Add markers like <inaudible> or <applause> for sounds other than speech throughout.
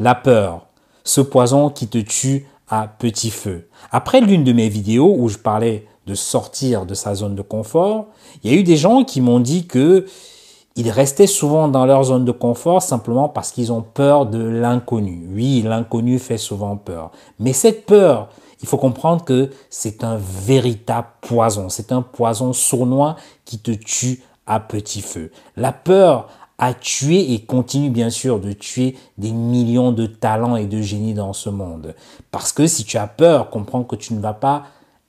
La peur, ce poison qui te tue à petit feu. Après l'une de mes vidéos où je parlais de sortir de sa zone de confort, il y a eu des gens qui m'ont dit que ils restaient souvent dans leur zone de confort simplement parce qu'ils ont peur de l'inconnu. Oui, l'inconnu fait souvent peur. Mais cette peur, il faut comprendre que c'est un véritable poison. C'est un poison sournois qui te tue à petit feu. La peur a tué et continue bien sûr de tuer des millions de talents et de génies dans ce monde. Parce que si tu as peur, comprends que tu ne vas pas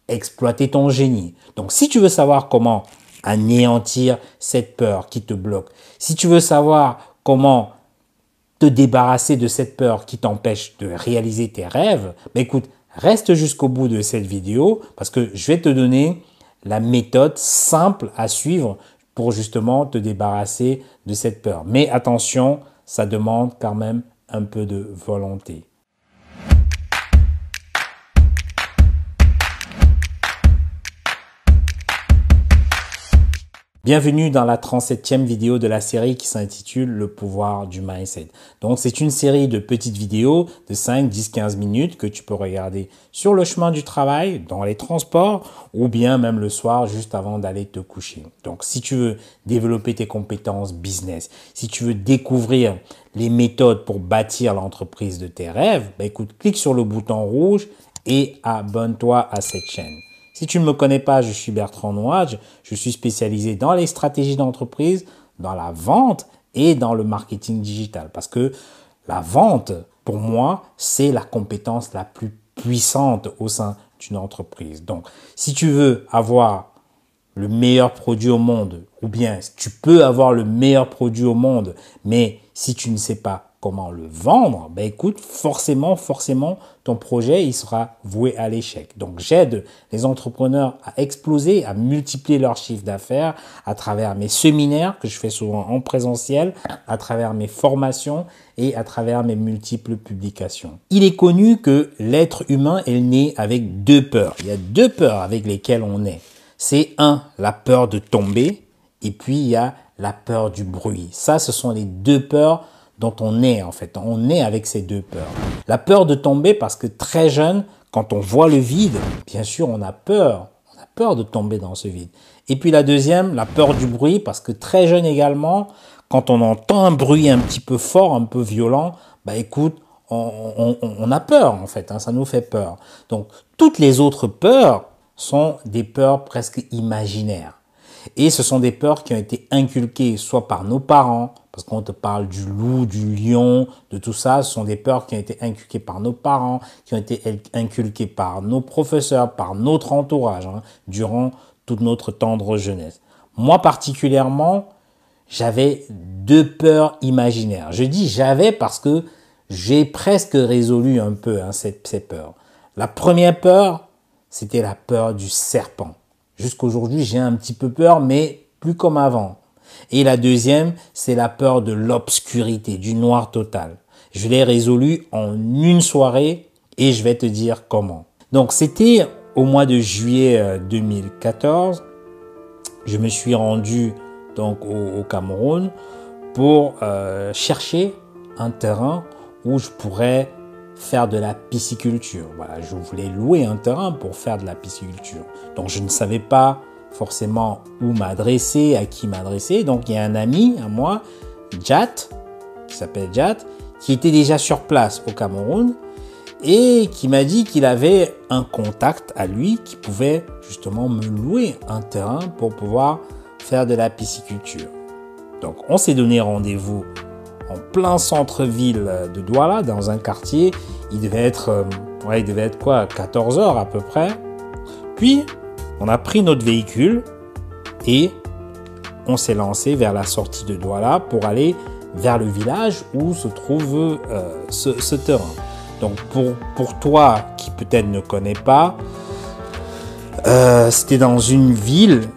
exploiter ton génie. Donc si tu veux savoir comment anéantir cette peur qui te bloque, si tu veux savoir comment te débarrasser de cette peur qui t'empêche de réaliser tes rêves, ben écoute, reste jusqu'au bout de cette vidéo parce que je vais te donner la méthode simple à suivre pour justement te débarrasser de cette peur. Mais attention, ça demande quand même un peu de volonté. Bienvenue dans la 37e vidéo de la série qui s'intitule Le pouvoir du mindset. Donc c'est une série de petites vidéos de 5, 10, 15 minutes que tu peux regarder sur le chemin du travail, dans les transports ou bien même le soir juste avant d'aller te coucher. Donc si tu veux développer tes compétences business, si tu veux découvrir les méthodes pour bâtir l'entreprise de tes rêves, bah écoute, clique sur le bouton rouge et abonne-toi à cette chaîne. Si tu ne me connais pas, je suis Bertrand Nouage. Je suis spécialisé dans les stratégies d'entreprise, dans la vente et dans le marketing digital. Parce que la vente, pour moi, c'est la compétence la plus puissante au sein d'une entreprise. Donc, si tu veux avoir le meilleur produit au monde, ou bien tu peux avoir le meilleur produit au monde, mais si tu ne sais pas comment le vendre, ben écoute, forcément, forcément, ton projet, il sera voué à l'échec. Donc, j'aide les entrepreneurs à exploser, à multiplier leur chiffre d'affaires à travers mes séminaires que je fais souvent en présentiel, à travers mes formations et à travers mes multiples publications. Il est connu que l'être humain est né avec deux peurs. Il y a deux peurs avec lesquelles on est. C'est un, la peur de tomber, et puis il y a la peur du bruit. Ça, ce sont les deux peurs dont on est en fait. On est avec ces deux peurs. La peur de tomber parce que très jeune, quand on voit le vide, bien sûr, on a peur. On a peur de tomber dans ce vide. Et puis la deuxième, la peur du bruit parce que très jeune également, quand on entend un bruit un petit peu fort, un peu violent, bah écoute, on, a peur en fait, hein, ça nous fait peur. Donc toutes les autres peurs sont des peurs presque imaginaires. Et ce sont des peurs qui ont été inculquées soit par nos parents, parce qu'on te parle du loup, du lion, de tout ça, ce sont des peurs qui ont été inculquées par nos parents, qui ont été inculquées par nos professeurs, par notre entourage, hein, durant toute notre tendre jeunesse. Moi particulièrement, j'avais deux peurs imaginaires. Je dis j'avais parce que j'ai presque résolu un peu hein, ces, peurs. La première peur, c'était la peur du serpent. Jusqu'aujourd'hui, j'ai un petit peu peur, mais plus comme avant. Et la deuxième, c'est la peur de l'obscurité, du noir total. Je l'ai résolu en une soirée et je vais te dire comment. Donc c'était au mois de juillet 2014. Euh, je me suis rendu donc au, Cameroun pour euh, chercher un terrain où je pourrais faire de la pisciculture. Voilà, je voulais louer un terrain pour faire de la pisciculture. Donc je ne savais pas forcément où m'adresser, à qui m'adresser. Donc il y a un ami à moi, Jat, qui s'appelle Jat, qui était déjà sur place au Cameroun et qui m'a dit qu'il avait un contact à lui qui pouvait justement me louer un terrain pour pouvoir faire de la pisciculture. Donc on s'est donné rendez-vous en plein centre-ville de Douala, dans un quartier. Il devait être, euh, ouais, il devait être quoi, 14 heures à peu près. Puis on a pris notre véhicule et on s'est lancé vers la sortie de Douala pour aller vers le village où se trouve euh, ce, terrain. Donc pour, toi qui peut-être ne connais pas, euh, c'était dans une ville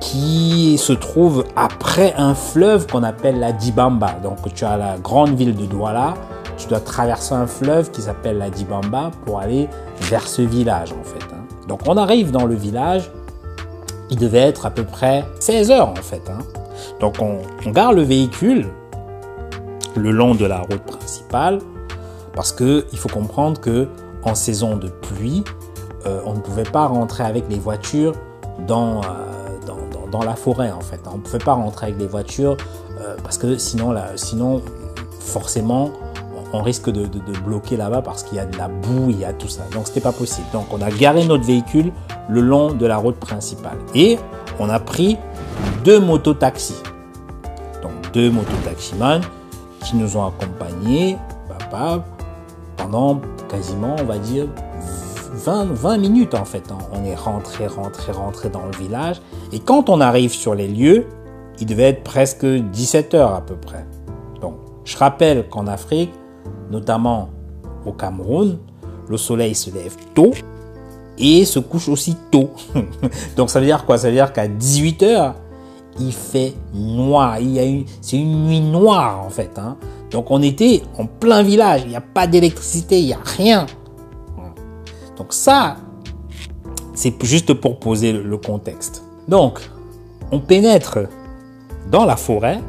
qui se trouve après un fleuve qu'on appelle la Dibamba. Donc tu as la grande ville de Douala, tu dois traverser un fleuve qui s'appelle la Dibamba pour aller vers ce village en fait. Hein. Donc on arrive dans le village, il devait être à peu près 16 heures en fait. Hein. Donc on, on, gare le véhicule le long de la route principale. Parce que il faut comprendre que en saison de pluie, euh, on ne pouvait pas rentrer avec les voitures dans, euh, la forêt en fait. On ne pouvait pas rentrer avec les voitures euh, parce que sinon forcément, on risque de, bloquer là-bas parce qu'il y a de la boue, il y a tout ça. Donc c'était pas possible. Donc on a garé notre véhicule le long de la route principale et on a pris deux mototaxis. Donc deux mototaximans qui nous ont accompagnés pendant quasiment, on va dire, 20, 20 minutes en fait. Hein. On est rentré, rentré, rentré dans le village. Et quand on arrive sur les lieux, il devait être presque 17 heures à peu près. Donc, je rappelle qu'en Afrique, notamment au Cameroun, le soleil se lève tôt et se couche aussi tôt. <laughs> Donc, ça veut dire quoi? Ça veut dire qu'à 18 heures, il fait noir. Il y a une, c'est une nuit noire en fait. Hein. Donc on était en plein village, il n'y a pas d'électricité, il n'y a rien. Donc ça, c'est juste pour poser le contexte. Donc, on pénètre dans la forêt.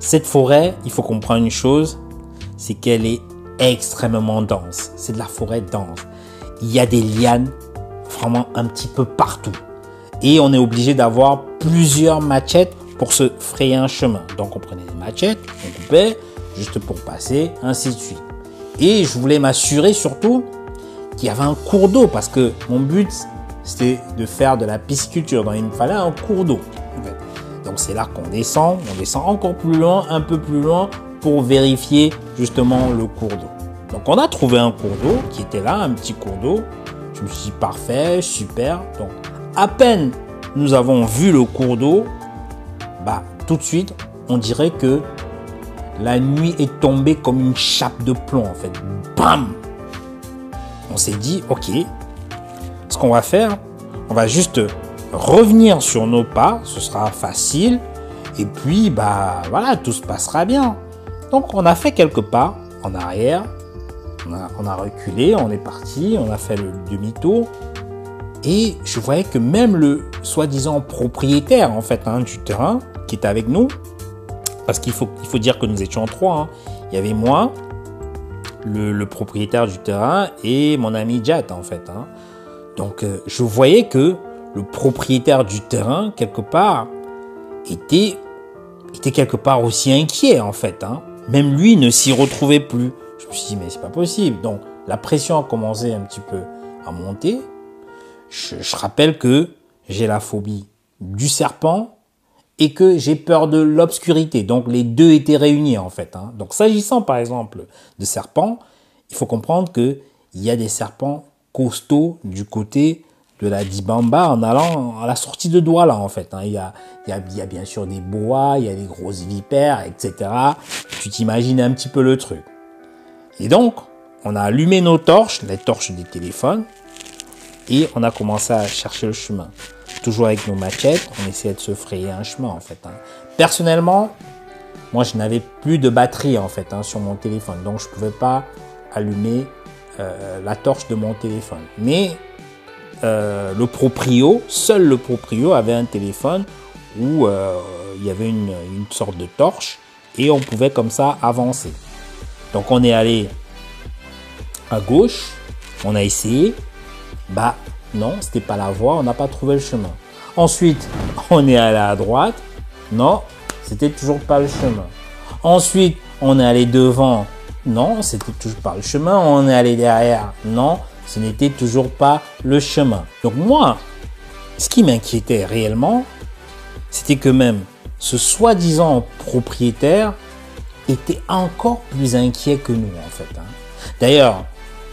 Cette forêt, il faut comprendre une chose, c'est qu'elle est extrêmement dense. C'est de la forêt dense. Il y a des lianes vraiment un petit peu partout. Et on est obligé d'avoir plusieurs machettes pour se frayer un chemin. Donc on prenait des machettes, on coupait, juste pour passer, ainsi de suite. Et je voulais m'assurer surtout qu'il y avait un cours d'eau, parce que mon but, c'était de faire de la pisciculture. Donc il me fallait un cours d'eau. Donc c'est là qu'on descend, on descend encore plus loin, un peu plus loin, pour vérifier justement le cours d'eau. Donc on a trouvé un cours d'eau qui était là, un petit cours d'eau. Je me suis dit parfait, super. Donc à peine nous avons vu le cours d'eau, bah tout de suite on dirait que la nuit est tombée comme une chape de plomb en fait. Bam On s'est dit, ok, ce qu'on va faire, on va juste revenir sur nos pas, ce sera facile, et puis bah voilà, tout se passera bien. Donc on a fait quelques pas en arrière, on a, reculé, on est parti, on a fait le demi-tour, et je voyais que même le soi-disant propriétaire en fait hein, du terrain qui était avec nous, parce qu'il faut, dire que nous étions trois. Hein. Il y avait moi, le, propriétaire du terrain et mon ami Jet en fait. Hein. Donc euh, je voyais que le propriétaire du terrain quelque part était quelque part aussi inquiet en fait. Même lui ne s'y retrouvait plus. Je me suis dit mais c'est pas possible. Donc la pression a commencé un petit peu à monter. Je, rappelle que j'ai la phobie du serpent et que j'ai peur de l'obscurité. Donc les deux étaient réunis en fait. Hein. Donc s'agissant par exemple de serpents, il faut comprendre que il y a des serpents costauds du côté de la Dibamba en allant à la sortie de Douala en fait. Hein. Il, y a, il, y a, il y a bien sûr des bois, il y a des grosses vipères, etc. Tu t'imagines un petit peu le truc. Et donc, on a allumé nos torches, les torches des téléphones, et on a commencé à chercher le chemin toujours avec nos machettes, on essayait de se frayer un chemin en fait. Hein. Personnellement, moi je n'avais plus de batterie en fait hein, sur mon téléphone, donc je ne pouvais pas allumer euh, la torche de mon téléphone. Mais euh, le proprio, seul le proprio avait un téléphone où euh, il y avait une, une, sorte de torche et on pouvait comme ça avancer. Donc on est allé à gauche, on a essayé, bah non, c'était pas la voie, on n'a pas trouvé le chemin. Ensuite, <laughs> on est allé à droite. Non, c'était toujours pas le chemin. Ensuite, on est allé devant. Non, c'était toujours pas le chemin. On est allé derrière. Non, ce n'était toujours pas le chemin. Donc moi, ce qui m'inquiétait réellement, c'était que même ce soi-disant propriétaire était encore plus inquiet que nous en fait. Hein. D'ailleurs,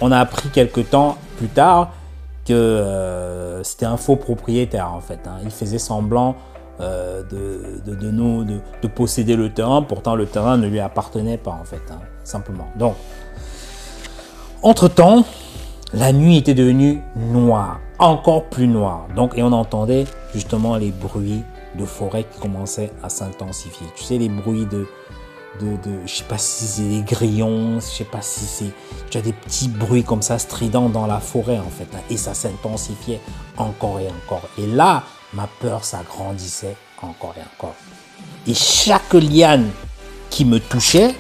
on a appris quelque temps plus tard que euh, c'était un faux propriétaire en fait. Hein. Il faisait semblant euh, de, nous, de, de, posséder le terrain, pourtant le terrain ne lui appartenait pas en fait, hein, simplement. Donc, entre-temps, la nuit était devenue noire, encore plus noire. Donc, et on entendait justement les bruits de forêt qui commençaient à s'intensifier. Tu sais, les bruits de, de, de sais pas si c'est des grillons, je sais pas si c'est, tu as des petits bruits comme ça stridents dans la forêt en fait, et ça s'intensifiait encore et encore. Et là, ma peur s'agrandissait encore et encore. Et chaque liane qui me touchait,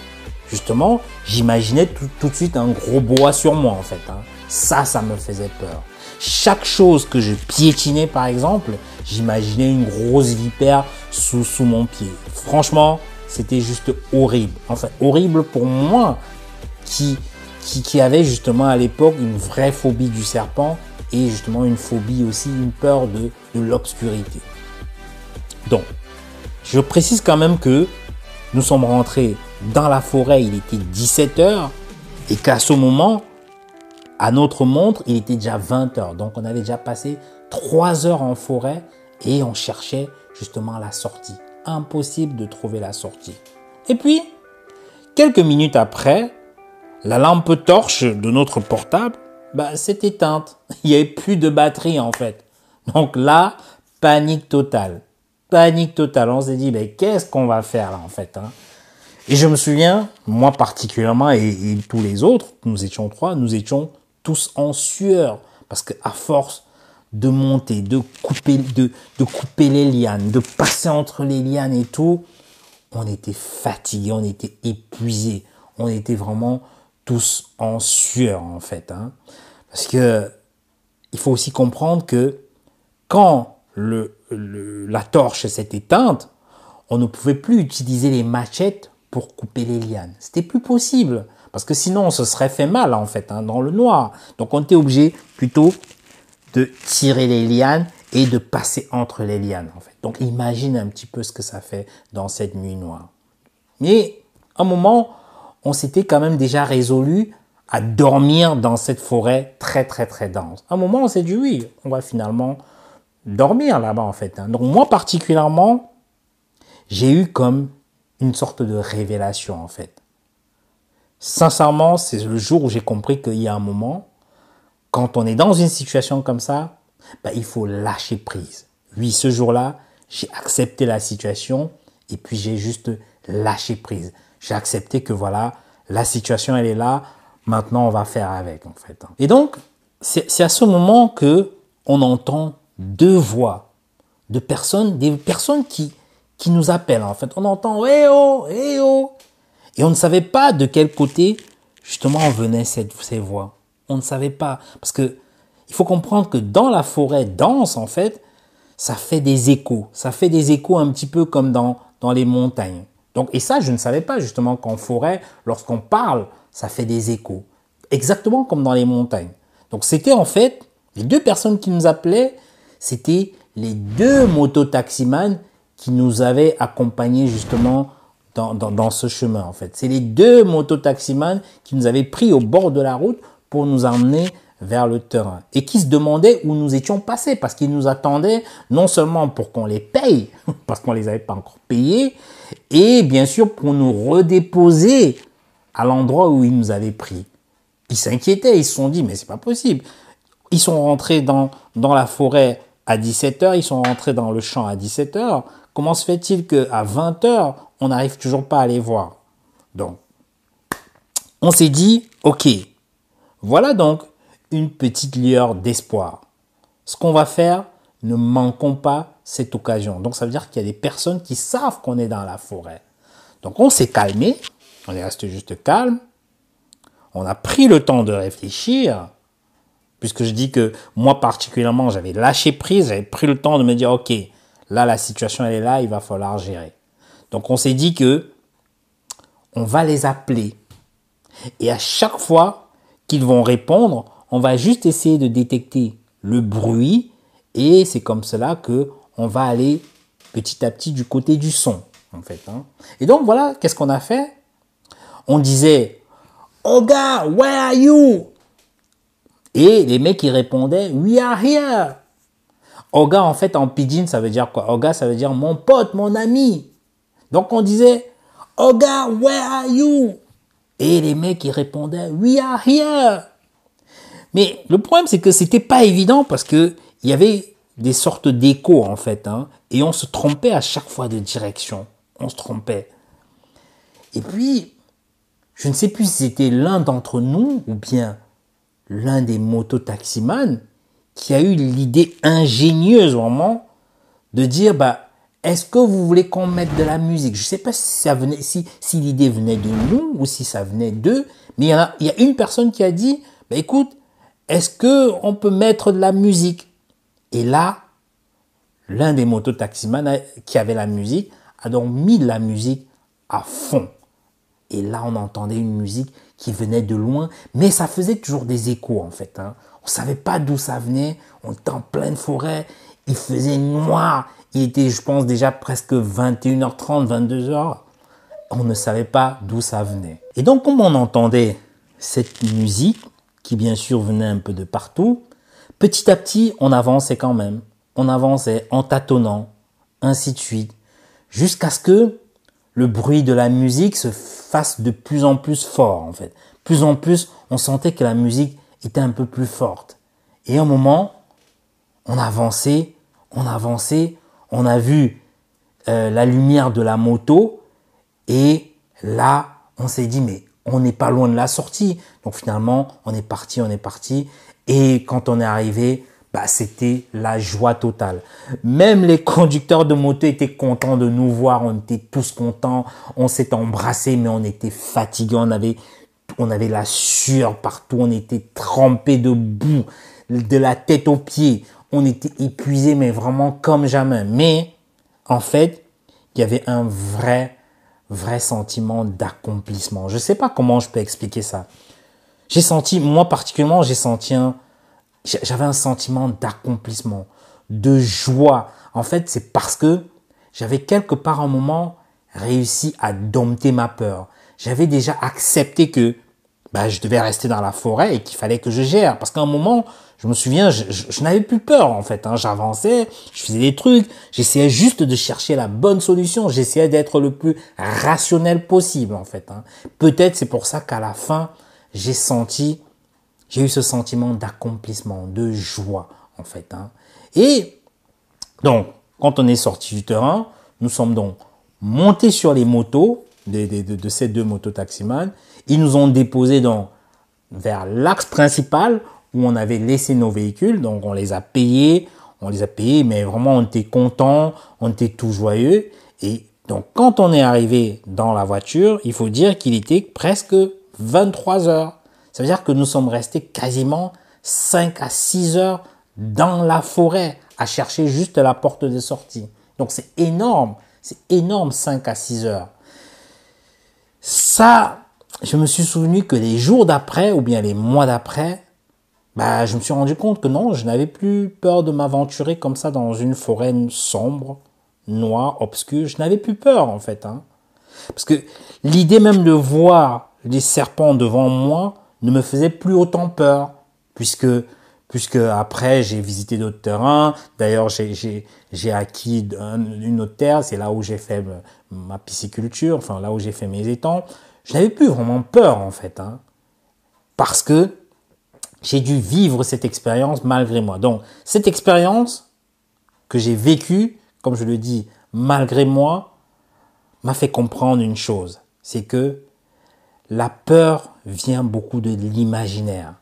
justement, j'imaginais tout, de suite un gros bois sur moi, en fait. Hein. Ça, ça me faisait peur. Chaque chose que je piétinais, par exemple, j'imaginais une grosse vipère sous, sous mon pied. Franchement, c'était juste horrible. Enfin, horrible pour moi, qui, qui, qui avait justement à l'époque une vraie phobie du serpent et justement une phobie aussi, une peur de, de l'obscurité. Donc, je précise quand même que nous sommes rentrés dans la forêt, il était 17 heures et qu'à ce moment, à notre montre, il était déjà 20 heures. Donc, on avait déjà passé 3 heures en forêt et on cherchait justement la sortie. Impossible de trouver la sortie. Et puis, quelques minutes après, la lampe torche de notre portable bah, s'est éteinte. <laughs> Il n'y avait plus de batterie en fait. Donc là, panique totale. Panique totale. On s'est dit, mais qu'est-ce qu'on va faire là en fait hein? Et je me souviens, moi particulièrement et, tous les autres, nous étions trois, nous étions tous en sueur. Parce que à force de monter, de couper, les lianes, de passer entre les lianes et tout, on était fatigués, on était épuisés, on était vraiment tous en sueur en fait. Hein. Parce que il faut aussi comprendre que quand la torche s'est éteinte, on ne pouvait plus utiliser les machettes pour couper les lianes. C'était plus possible. Parce que sinon, on se serait fait mal, en fait, hein, dans le noir. Donc, on était obligé plutôt de tirer les lianes et de passer entre les lianes, en fait. Donc, imagine un petit peu ce que ça fait dans cette nuit noire. Mais, à un moment, on s'était quand même déjà résolu à dormir dans cette forêt très très très dense. À un moment, on s'est dit oui, on va finalement dormir là-bas en fait. Hein. Donc moi particulièrement, j'ai eu comme une sorte de révélation en fait. Sincèrement, c'est le jour où j'ai compris qu'il y a un moment, quand on est dans une situation comme ça, bah, il faut lâcher prise. Oui, ce jour-là, j'ai accepté la situation et puis j'ai juste lâché prise. J'ai accepté que voilà, la situation elle est là, Maintenant, on va faire avec, en fait. Et donc, c'est à ce moment que on entend deux voix de personnes, des personnes qui, qui nous appellent, en fait. On entend, eh oh, eh oh. Et on ne savait pas de quel côté, justement, venaient cette, ces voix. On ne savait pas. Parce que, il faut comprendre que dans la forêt dense, en fait, ça fait des échos. Ça fait des échos un petit peu comme dans, dans les montagnes. Donc, et ça, je ne savais pas justement qu'en forêt, lorsqu'on parle, ça fait des échos. Exactement comme dans les montagnes. Donc c'était en fait, les deux personnes qui nous appelaient, c'était les deux mototaximans qui nous avaient accompagnés justement dans, ce chemin en fait. C'est les deux mototaximans qui nous avaient pris au bord de la route pour nous emmener vers le terrain et qui se demandaient où nous étions passés parce qu'ils nous attendaient non seulement pour qu'on les paye <laughs> parce qu'on les avait pas encore payés et bien sûr pour nous redéposer à l'endroit où ils nous avaient pris. Ils s'inquiétaient, ils se sont dit, mais c'est pas possible. Ils sont rentrés dans, dans la forêt à 17h, ils sont rentrés dans le champ à 17h. Comment se fait-il qu'à 20h, on n'arrive toujours pas à les voir Donc, on s'est dit, ok, voilà donc une petite lueur d'espoir. Ce qu'on va faire, ne manquons pas cette occasion. Donc, ça veut dire qu'il y a des personnes qui savent qu'on est dans la forêt. Donc, on s'est calmé, on est resté juste calme. On a pris le temps de réfléchir, puisque je dis que moi particulièrement, j'avais lâché prise, j'avais pris le temps de me dire, OK, là, la situation, elle est là, il va falloir gérer. Donc, on s'est dit que on va les appeler. Et à chaque fois qu'ils vont répondre, on va juste essayer de détecter le bruit et c'est comme cela que on va aller petit à petit du côté du son. Hein. Et donc voilà, qu'est-ce qu'on a fait? On disait Oga, where are you? Et les mecs ils répondaient We are here. Oga en fait en pidgin ça veut dire quoi? Oga ça veut dire mon pote, mon ami. Donc on disait Oga, where are you? Et les mecs ils répondaient We are here. Mais le problème c'est que c'était pas évident parce que il y avait des sortes d'échos en fait, hein, et on se trompait à chaque fois de direction. On se trompait. Et puis, je ne sais plus si c'était l'un d'entre nous ou bien l'un des mototaximans qui a eu l'idée ingénieuse vraiment de dire bah est-ce que vous voulez qu'on mette de la musique? Je ne sais pas si l'idée venait de nous ou si ça venait d'eux, mais il y, a, une personne qui a dit, bah, écoute, est-ce que on peut mettre de la musique? Et là, l'un des mototaximans qui avait la musique a donc mis de la musique à fond. Et là, on entendait une musique qui venait de loin, mais ça faisait toujours des échos en fait. Hein. On savait pas d'où ça venait. On était en pleine forêt. Il faisait noir. Il était, je pense, déjà presque 21h30, 22h. On ne savait pas d'où ça venait. Et donc, comme on entendait cette musique, qui bien sûr venait un peu de partout, petit à petit, on avançait quand même. On avançait en tâtonnant, ainsi de suite, jusqu'à ce que le bruit de la musique se fasse de plus en plus fort, en fait. Plus en plus, on sentait que la musique était un peu plus forte. Et un moment, on avançait, on avançait, on a vu euh, la lumière de la moto et là, on s'est dit mais on n'est pas loin de la sortie. Donc finalement, on est parti, on est parti. Et quand on est arrivé, bah, c'était la joie totale. Même les conducteurs de moto étaient contents de nous voir, on était tous contents, on s'est embrassés mais on était fatigués, on avait on avait la sueur partout, on était trempé de boue, de la tête aux pieds, était épuisé, mais vraiment comme jamais. Mais en fait, il y avait un vrai, vrai sentiment d'accomplissement. Je sais pas comment je peux expliquer ça. J'ai senti, moi particulièrement, j'ai senti un, j'avais un sentiment d'accomplissement, de joie. En fait, c'est parce que j'avais quelque part un moment réussi à dompter ma peur. J'avais déjà accepté que bah, je devais rester dans la forêt et qu'il fallait que je gère. Parce qu'à un moment, je me souviens, je, n'avais plus peur en fait. Hein. J'avançais, je faisais des trucs, j'essayais juste de chercher la bonne solution, j'essayais d'être le plus rationnel possible en fait. Hein. Peut-être c'est pour ça qu'à la fin, j'ai senti, j'ai eu ce sentiment d'accomplissement, de joie en fait. Hein. Et donc, quand on est sorti du terrain, nous sommes donc montés sur les motos de, ces deux motos taximans. Ils nous ont déposés donc vers l'axe principal où on avait laissé nos véhicules. Donc on les a payés, on les a payés, mais vraiment on était content, on était tout joyeux. Et donc quand on est arrivé dans la voiture, il faut dire qu'il était presque 23 heures. Ça veut dire que nous sommes restés quasiment 5 à 6 heures dans la forêt à chercher juste la porte de sortie. Donc c'est énorme, c'est énorme 5 à 6 heures. Ça, je me suis souvenu que les jours d'après ou bien les mois d'après, bah, je me suis rendu compte que non, je n'avais plus peur de m'aventurer comme ça dans une forêt sombre, noire, obscure. Je n'avais plus peur, en fait. Hein. Parce que l'idée même de voir les serpents devant moi ne me faisait plus autant peur, puisque puisque après j'ai visité d'autres terrains. D'ailleurs, j'ai acquis une autre terre, c'est là où j'ai fait ma pisciculture, enfin là où j'ai fait mes étangs. Je n'avais plus vraiment peur en fait, hein, parce que j'ai dû vivre cette expérience malgré moi. Donc, cette expérience que j'ai vécue, comme je le dis, malgré moi, m'a fait comprendre une chose. C'est que la peur vient beaucoup de l'imaginaire.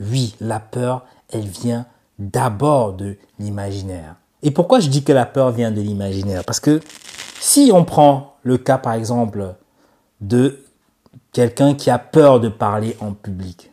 Oui, la peur, elle vient d'abord de l'imaginaire. Et pourquoi je dis que la peur vient de l'imaginaire? Parce que si on prend le cas, par exemple, de quelqu'un qui a peur de parler en public,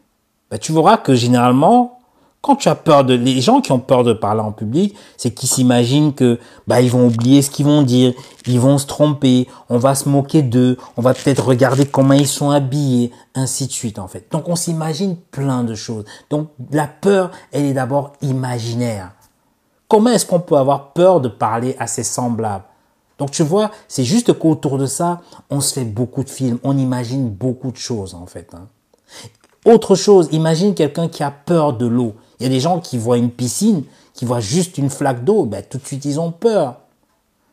bah, tu verras que généralement, quand tu as peur de, les gens qui ont peur de parler en public, c'est qu'ils s'imaginent que, bah, ils vont oublier ce qu'ils vont dire, ils vont se tromper, on va se moquer d'eux, on va peut-être regarder comment ils sont habillés, ainsi de suite, en fait. Donc, on s'imagine plein de choses. Donc, la peur, elle est d'abord imaginaire. Comment est-ce qu'on peut avoir peur de parler à ses semblables? Donc, tu vois, c'est juste qu'autour de ça, on se fait beaucoup de films, on imagine beaucoup de choses, en fait. Hein. Autre chose, imagine quelqu'un qui a peur de l'eau. Il y a des gens qui voient une piscine, qui voient juste une flaque d'eau, ben, tout de suite ils ont peur.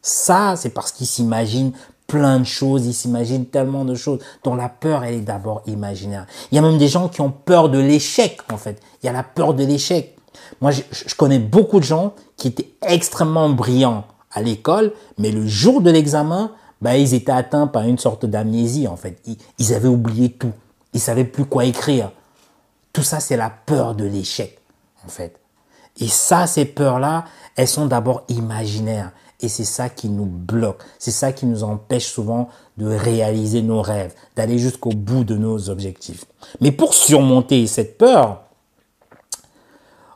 Ça, c'est parce qu'ils s'imaginent plein de choses, ils s'imaginent tellement de choses dont la peur, elle est d'abord imaginaire. Il y a même des gens qui ont peur de l'échec, en fait. Il y a la peur de l'échec. Moi, je, connais beaucoup de gens qui étaient extrêmement brillants à l'école, mais le jour de l'examen, ben, ils étaient atteints par une sorte d'amnésie, en fait. ils avaient oublié tout. Ils savaient plus quoi écrire. Tout ça, c'est la peur de l'échec, en fait. Et ça, ces peurs-là, elles sont d'abord imaginaires. Et c'est ça qui nous bloque. C'est ça qui nous empêche souvent de réaliser nos rêves, d'aller jusqu'au bout de nos objectifs. Mais pour surmonter cette peur,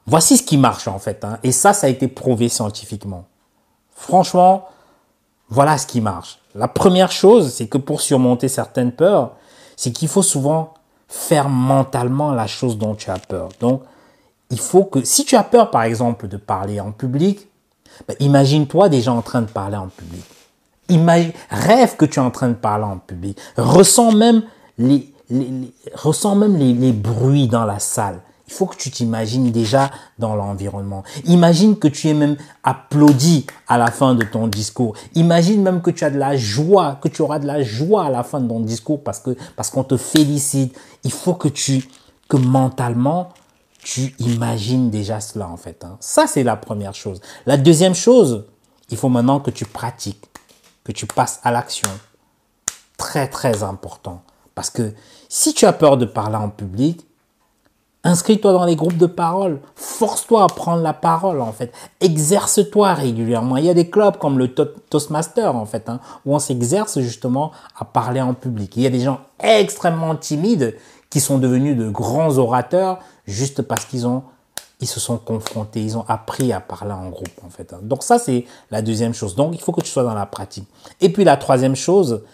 voici ce qui marche en fait. Hein. Et ça, ça a été prouvé scientifiquement. Franchement, voilà ce qui marche. La première chose, c'est que pour surmonter certaines peurs, c'est qu'il faut souvent faire mentalement la chose dont tu as peur. Donc, il faut que, si tu as peur, par exemple, de parler en public, ben, imagine-toi déjà en train de parler en public. Imagine, rêve que tu es en train de parler en public. Ressens même les bruits dans la salle. Il faut que tu t'imagines déjà dans l'environnement. Imagine que tu es même applaudi à la fin de ton discours. Imagine même que tu as de la joie, que tu auras de la joie à la fin de ton discours parce que parce qu'on te félicite. Il faut que tu mentalement tu imagines déjà cela en fait. Hein. Ça c'est la première chose. La deuxième chose, il faut maintenant que tu pratiques, que tu passes à l'action. Très très important parce que si tu as peur de parler en public, Inscris-toi dans les groupes de parole. Force-toi à prendre la parole, en fait. Exerce-toi régulièrement. Il y a des clubs comme le Toastmaster, en fait, hein, où on s'exerce justement à parler en public. Il y a des gens extrêmement timides qui sont devenus de grands orateurs juste parce qu'ils ont ils se sont confrontés, ils ont appris à parler en groupe en fait. Hein. Donc ça c'est la deuxième chose. Donc il faut que tu sois dans la pratique. Et puis la troisième chose,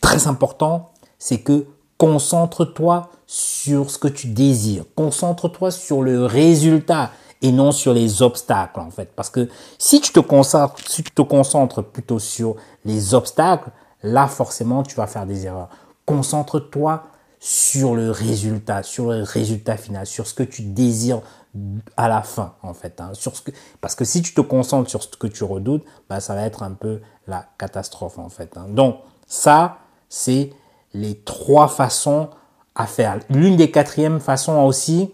très important, c'est que Concentre-toi sur ce que tu désires. Concentre-toi sur le résultat et non sur les obstacles en fait. Parce que si tu te concentres, plutôt sur les obstacles, là forcément tu vas faire des erreurs. Concentre-toi sur le résultat, sur le résultat final, sur ce que tu désires à la fin en fait. Hein. parce que si tu te concentres sur ce que tu redoutes, bah, ça va être un peu la catastrophe en fait. Hein. Donc ça, c'est les trois façons à faire. L'une des quatrièmes façons aussi,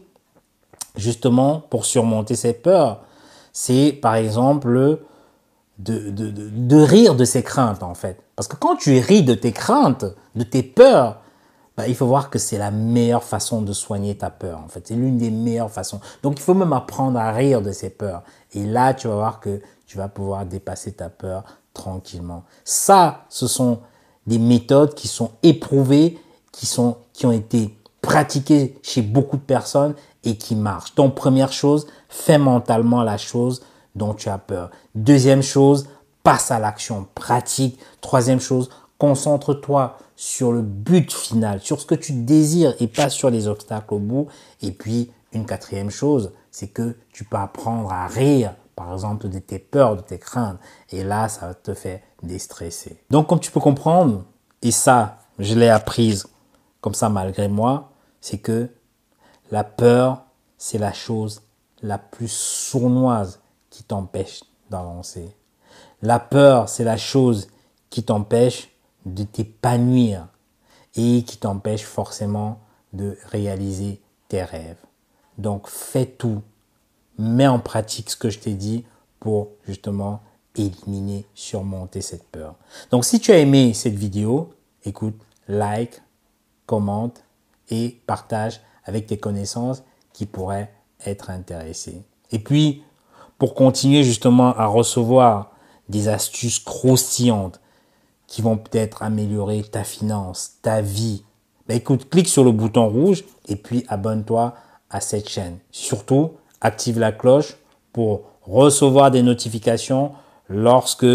justement, pour surmonter ces peurs, c'est par exemple de, de, de, rire de ses craintes, en fait. Parce que quand tu ris de tes craintes, de tes peurs, bah, il faut voir que c'est la meilleure façon de soigner ta peur, en fait. C'est l'une des meilleures façons. Donc, il faut même apprendre à rire de ses peurs. Et là, tu vas voir que tu vas pouvoir dépasser ta peur tranquillement. Ça, ce sont des méthodes qui sont éprouvées, qui, sont, qui ont été pratiquées chez beaucoup de personnes et qui marchent. Donc, première chose, fais mentalement la chose dont tu as peur. Deuxième chose, passe à l'action pratique. Troisième chose, concentre-toi sur le but final, sur ce que tu désires et pas sur les obstacles au bout. Et puis, une quatrième chose, c'est que tu peux apprendre à rire par exemple, de tes peurs, de tes craintes. Et là, ça te fait déstresser. Donc, comme tu peux comprendre, et ça, je l'ai apprise comme ça malgré moi, c'est que la peur, c'est la chose la plus sournoise qui t'empêche d'avancer. La peur, c'est la chose qui t'empêche de t'épanouir et qui t'empêche forcément de réaliser tes rêves. Donc fais tout mets en pratique ce que je t'ai dit pour justement éliminer, surmonter cette peur. Donc si tu as aimé cette vidéo, écoute, like, commente et partage avec tes connaissances qui pourraient être intéressées. Et puis, pour continuer justement à recevoir des astuces croustillantes qui vont peut-être améliorer ta finance, ta vie, ben écoute, clique sur le bouton rouge et puis abonne-toi à cette chaîne. Surtout, active la cloche pour recevoir des notifications lorsque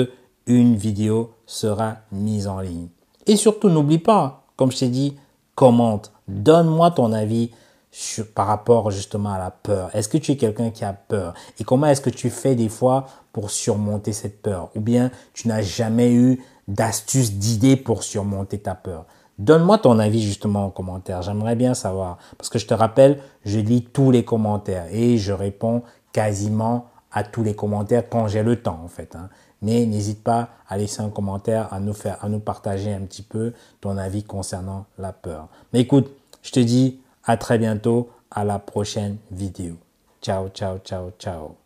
une vidéo sera mise en ligne. Et surtout, n'oublie pas, comme je t'ai dit, commente, donne-moi ton avis sur, par rapport justement à la peur. Est-ce que tu es quelqu'un qui a peur? Et comment est-ce que tu fais des fois pour surmonter cette peur? Ou bien tu n'as jamais eu d'astuces, d'idées pour surmonter ta peur? Donne-moi ton avis justement en commentaire. J'aimerais bien savoir. Parce que je te rappelle, je lis tous les commentaires et je réponds quasiment à tous les commentaires quand j'ai le temps en fait. Hein. Mais n'hésite pas à laisser un commentaire, à nous faire, à nous partager un petit peu ton avis concernant la peur. Mais écoute, je te dis à très bientôt, à la prochaine vidéo. Ciao, ciao, ciao, ciao.